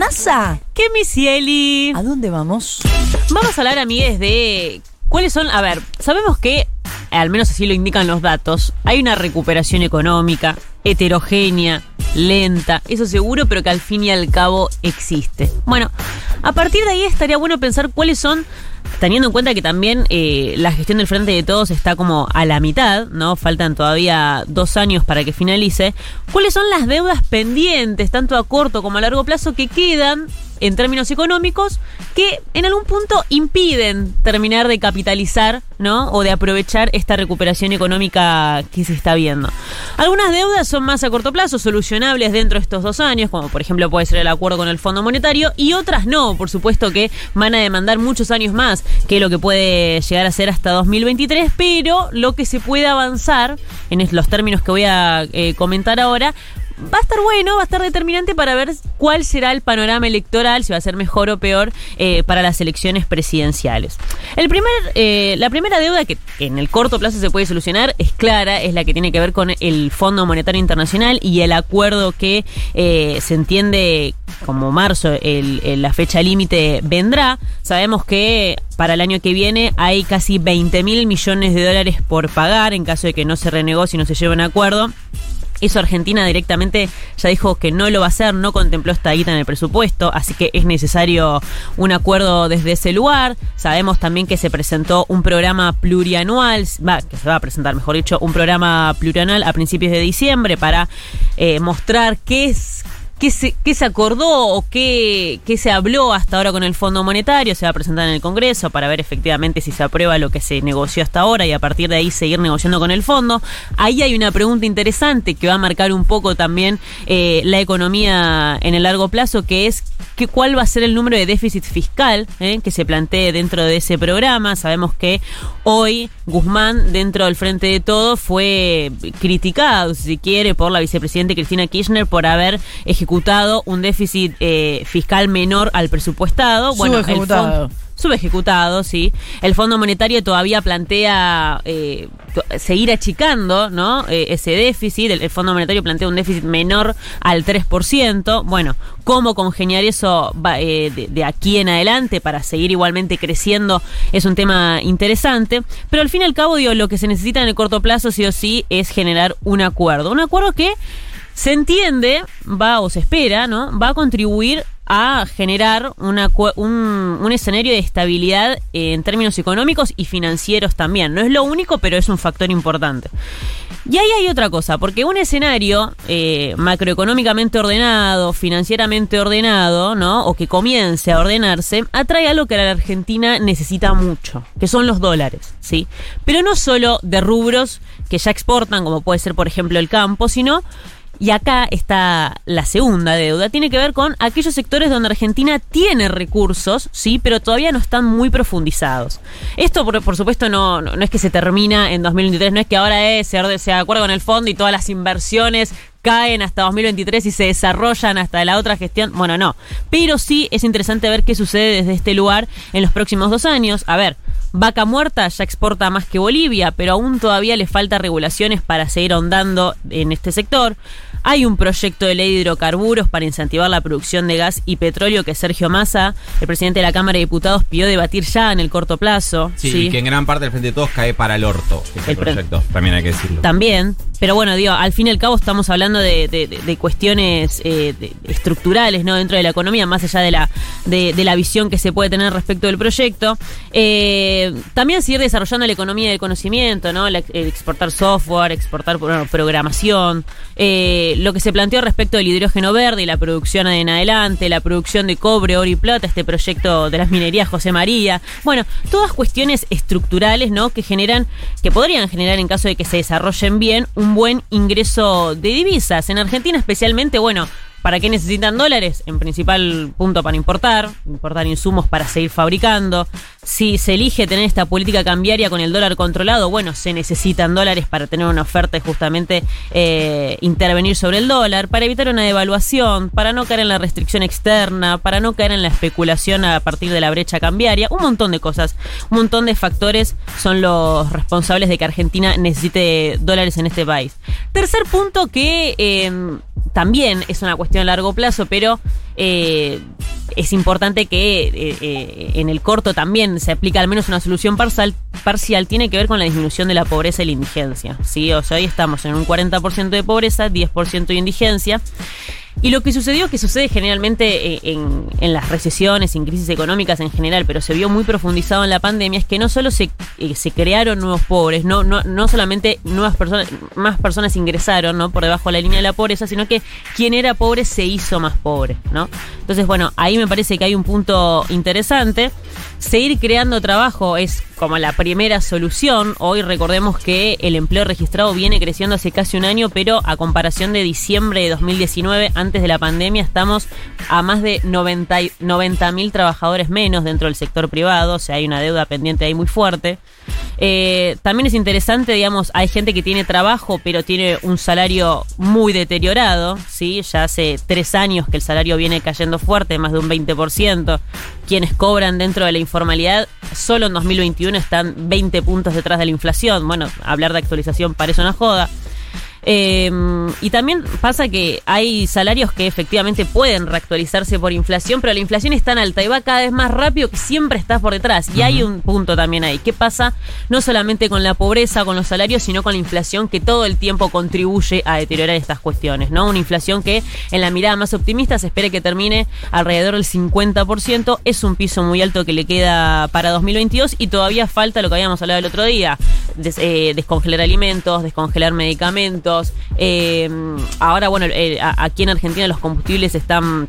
NASA. ¿Qué, Misieli? ¿A dónde vamos? Vamos a hablar, amigues, de cuáles son. A ver, sabemos que, al menos así lo indican los datos, hay una recuperación económica heterogénea, lenta, eso seguro, pero que al fin y al cabo existe. Bueno, a partir de ahí estaría bueno pensar cuáles son teniendo en cuenta que también eh, la gestión del Frente de Todos está como a la mitad, ¿no? Faltan todavía dos años para que finalice. ¿Cuáles son las deudas pendientes, tanto a corto como a largo plazo, que quedan en términos económicos que en algún punto impiden terminar de capitalizar, ¿no? O de aprovechar esta recuperación económica que se está viendo. Algunas deudas son más a corto plazo, solucionables dentro de estos dos años, como por ejemplo puede ser el acuerdo con el Fondo Monetario, y otras no, por supuesto que van a demandar muchos años más que lo que puede llegar a ser hasta 2023, pero lo que se puede avanzar en los términos que voy a eh, comentar ahora va a estar bueno, va a estar determinante para ver cuál será el panorama electoral, si va a ser mejor o peor eh, para las elecciones presidenciales. El primer, eh, la primera deuda que en el corto plazo se puede solucionar es clara, es la que tiene que ver con el Fondo Monetario Internacional y el acuerdo que eh, se entiende como marzo, la fecha límite vendrá. Sabemos que para el año que viene hay casi 20 mil millones de dólares por pagar en caso de que no se renegocie y no se lleve un acuerdo. Eso Argentina directamente ya dijo que no lo va a hacer, no contempló esta guita en el presupuesto, así que es necesario un acuerdo desde ese lugar. Sabemos también que se presentó un programa plurianual, va, que se va a presentar, mejor dicho, un programa plurianual a principios de diciembre para eh, mostrar qué es qué se, acordó o qué, qué, se habló hasta ahora con el Fondo Monetario. Se va a presentar en el Congreso para ver efectivamente si se aprueba lo que se negoció hasta ahora y a partir de ahí seguir negociando con el fondo. Ahí hay una pregunta interesante que va a marcar un poco también eh, la economía en el largo plazo, que es que, cuál va a ser el número de déficit fiscal eh, que se plantee dentro de ese programa. Sabemos que hoy Guzmán, dentro del Frente de Todo, fue criticado, si quiere, por la vicepresidenta Cristina Kirchner por haber ejecutado ejecutado un déficit eh, fiscal menor al presupuestado. Bueno, subejecutado. El subejecutado, sí. El Fondo Monetario todavía plantea eh, seguir achicando ¿no? Eh, ese déficit. El, Fondo Monetario plantea un déficit menor al 3%. Bueno, ¿cómo congeniar eso de, de, aquí en adelante para seguir igualmente creciendo? Es un tema interesante. Pero al fin y al cabo, digo, lo que se necesita en el corto plazo, sí o sí, es generar un acuerdo. Un acuerdo que se entiende, va o se espera, ¿no? Va a contribuir a generar una, un, escenario de estabilidad en términos económicos y financieros también. No es lo único, pero es un factor importante. Y ahí hay otra cosa, porque un escenario eh, macroeconómicamente ordenado, financieramente ordenado, ¿no? O que comience a ordenarse, atrae algo que la Argentina necesita mucho, que son los dólares, ¿sí? Pero no solo de rubros que ya exportan, como puede ser, por ejemplo, el campo, sino y acá está la segunda deuda, tiene que ver con aquellos sectores donde Argentina tiene recursos, sí, pero todavía no están muy profundizados. Esto, por, supuesto, no, no, es que se termina en 2023, no es que ahora es, se, se acuerda con el fondo y todas las inversiones caen hasta 2023 y se desarrollan hasta la otra gestión. Bueno, no. Pero sí es interesante ver qué sucede desde este lugar en los próximos dos años. A ver, Vaca Muerta ya exporta más que Bolivia, pero aún todavía le falta regulaciones para seguir ahondando en este sector. Hay un proyecto de ley de hidrocarburos para incentivar la producción de gas y petróleo que Sergio Massa, el presidente de la Cámara de Diputados, pidió debatir ya en el corto plazo. Sí, y que en gran parte del Frente de Todos cae para el orto, ese proyecto, también hay que decirlo. También, pero bueno, digo, al fin y al cabo estamos hablando de, cuestiones eh, estructurales, ¿no? Dentro de la economía, más allá de la, de, la visión que se puede tener respecto del proyecto. Eh, también seguir desarrollando la economía del conocimiento, ¿no? exportar software, exportar programación. Eh, lo que se planteó respecto del hidrógeno verde y la producción en adelante, la producción de cobre, oro y plata, este proyecto de las minerías José María. Bueno, todas cuestiones estructurales, ¿no? Que generan, que podrían generar en caso de que se desarrollen bien, un buen ingreso de divisas. En Argentina especialmente, bueno, ¿Para qué necesitan dólares? En principal punto para importar, importar insumos para seguir fabricando. Si se elige tener esta política cambiaria con el dólar controlado, bueno, se necesitan dólares para tener una oferta y justamente eh, intervenir sobre el dólar, para evitar una devaluación, para no caer en la restricción externa, para no caer en la especulación a partir de la brecha cambiaria, un montón de cosas, un montón de factores son los responsables de que Argentina necesite dólares en este país. Tercer punto que... Eh, también es una cuestión a largo plazo, pero eh, es importante que eh, eh, en el corto también se aplique al menos una solución parcial, parcial, tiene que ver con la disminución de la pobreza y la indigencia. ¿sí? O sea, hoy estamos en un 40% de pobreza, 10% de indigencia. Y lo que sucedió, que sucede generalmente eh, en, en, las recesiones, en crisis económicas en general, pero se vio muy profundizado en la pandemia, es que no solo se, eh, se crearon nuevos pobres, no, no, no solamente nuevas personas, más personas ingresaron ¿no? por debajo de la línea de la pobreza, sino que quien era pobre se hizo más pobre. ¿no? Entonces, bueno, ahí me parece que hay un punto interesante. Seguir creando trabajo es como la primera solución. Hoy recordemos que el empleo registrado viene creciendo hace casi un año, pero a comparación de diciembre de 2019, antes de la pandemia, estamos a más de 90 mil trabajadores menos dentro del sector privado, o sea, hay una deuda pendiente ahí muy fuerte. Eh, también es interesante, digamos, hay gente que tiene trabajo, pero tiene un salario muy deteriorado, ¿sí? Ya hace tres años que el salario viene cayendo fuerte, más de un 20%. Quienes cobran dentro de la informalidad, solo en 2021 están 20 puntos detrás de la inflación. Bueno, hablar de actualización parece una joda. Eh, y también pasa que hay salarios que efectivamente pueden reactualizarse por inflación, pero la inflación es tan alta y va cada vez más rápido que siempre estás por detrás. Y uh -huh. hay un punto también ahí. ¿Qué pasa no solamente con la pobreza, con los salarios, sino con la inflación que todo el tiempo contribuye a deteriorar estas cuestiones? ¿no? Una inflación que en la mirada más optimista se espera que termine alrededor del 50%. Es un piso muy alto que le queda para 2022 y todavía falta lo que habíamos hablado el otro día. Des, eh, descongelar alimentos, descongelar medicamentos eh, ahora, bueno, eh, aquí en Argentina los combustibles están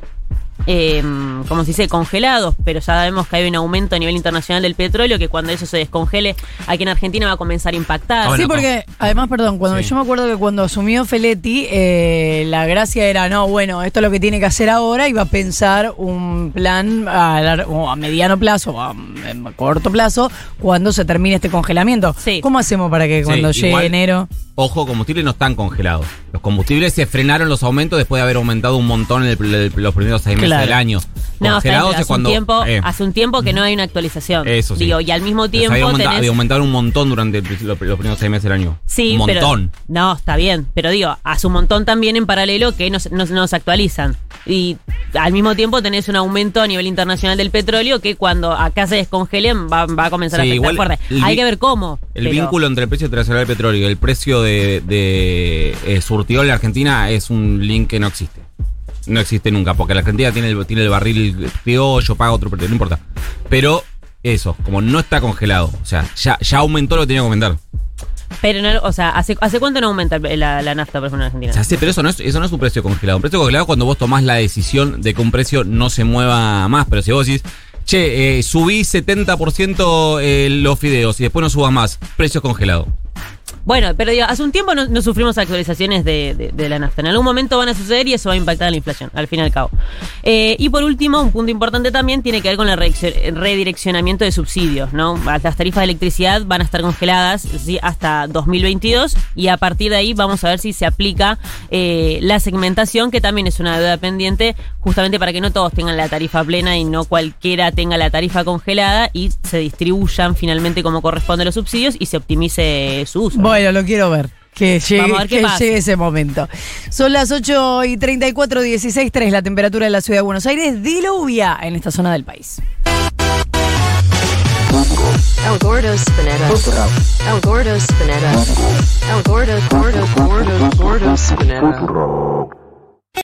eh, como se dice, congelados, pero ya sabemos que hay un aumento a nivel internacional del petróleo, que cuando eso se descongele, aquí en Argentina va a comenzar a impactar. Ah, bueno, sí, porque además, perdón, cuando sí. yo me acuerdo que cuando asumió Feletti, eh, la gracia era, no, bueno, esto es lo que tiene que hacer ahora y va a pensar un plan a, a mediano plazo, a, a, corto plazo, cuando se termine este congelamiento. Sí. ¿Cómo hacemos para que cuando sí, llegue igual, enero... Ojo, combustibles no están congelados. Los combustibles se frenaron los aumentos después de haber aumentado un montón en el, el, los primeros seis meses claro. del año. No, Congelados hace, cuando, un tiempo, eh, hace un tiempo que no hay una actualización. Eso sí. Digo, y al mismo tiempo. Había, aumenta, tenés... había aumentado un montón durante los, los, primeros seis meses del año. Sí, un montón. Pero, no, está bien. Pero digo, hace un montón también en paralelo que no, no, no se actualizan. Y al mismo tiempo tenés un aumento a nivel internacional del petróleo que cuando acá se descongelen va, va a comenzar sí, a afectar fuerte. Hay que ver cómo. El pero... vínculo entre el precio internacional del petróleo y el precio de, de eh, surtidor en Argentina es un link que no existe. No existe nunca, porque la Argentina tiene el, tiene el barril criollo, paga otro precio, no importa. Pero eso, como no está congelado, o sea, ya, ya aumentó lo que tenía que aumentar. Pero no, o sea, ¿hace, ¿hace cuánto no aumenta la, la nafta, por ejemplo, en Argentina? Sea, sí, pero eso no, es, eso no es un precio congelado. Un precio congelado es cuando vos tomás la decisión de que un precio no se mueva más. Pero si vos decís, che, eh, subí 70% eh, los fideos y después no subas más, precio congelado. Bueno, pero digo, hace un tiempo no, no sufrimos actualizaciones de, de, de, la nafta. En algún momento van a suceder y eso va a impactar en la inflación, al fin y al cabo. Eh, y por último, un punto importante también tiene que ver con el redireccionamiento de subsidios, ¿no? Las tarifas de electricidad van a estar congeladas ¿sí? hasta 2022 y a partir de ahí vamos a ver si se aplica eh, la segmentación, que también es una deuda pendiente, justamente para que no todos tengan la tarifa plena y no cualquiera tenga la tarifa congelada y se distribuyan finalmente como corresponde los subsidios y se optimice su uso. Lo quiero ver. Que llegue, que llegue ese momento. Son las 8 y 34, 16, 3 la temperatura de la ciudad de Buenos Aires. Diluvia en esta zona del país. El Gordo Spinetta. El Gordo Spinetta. El Gordo, Gordo, Gordo, Gordo Spinetta.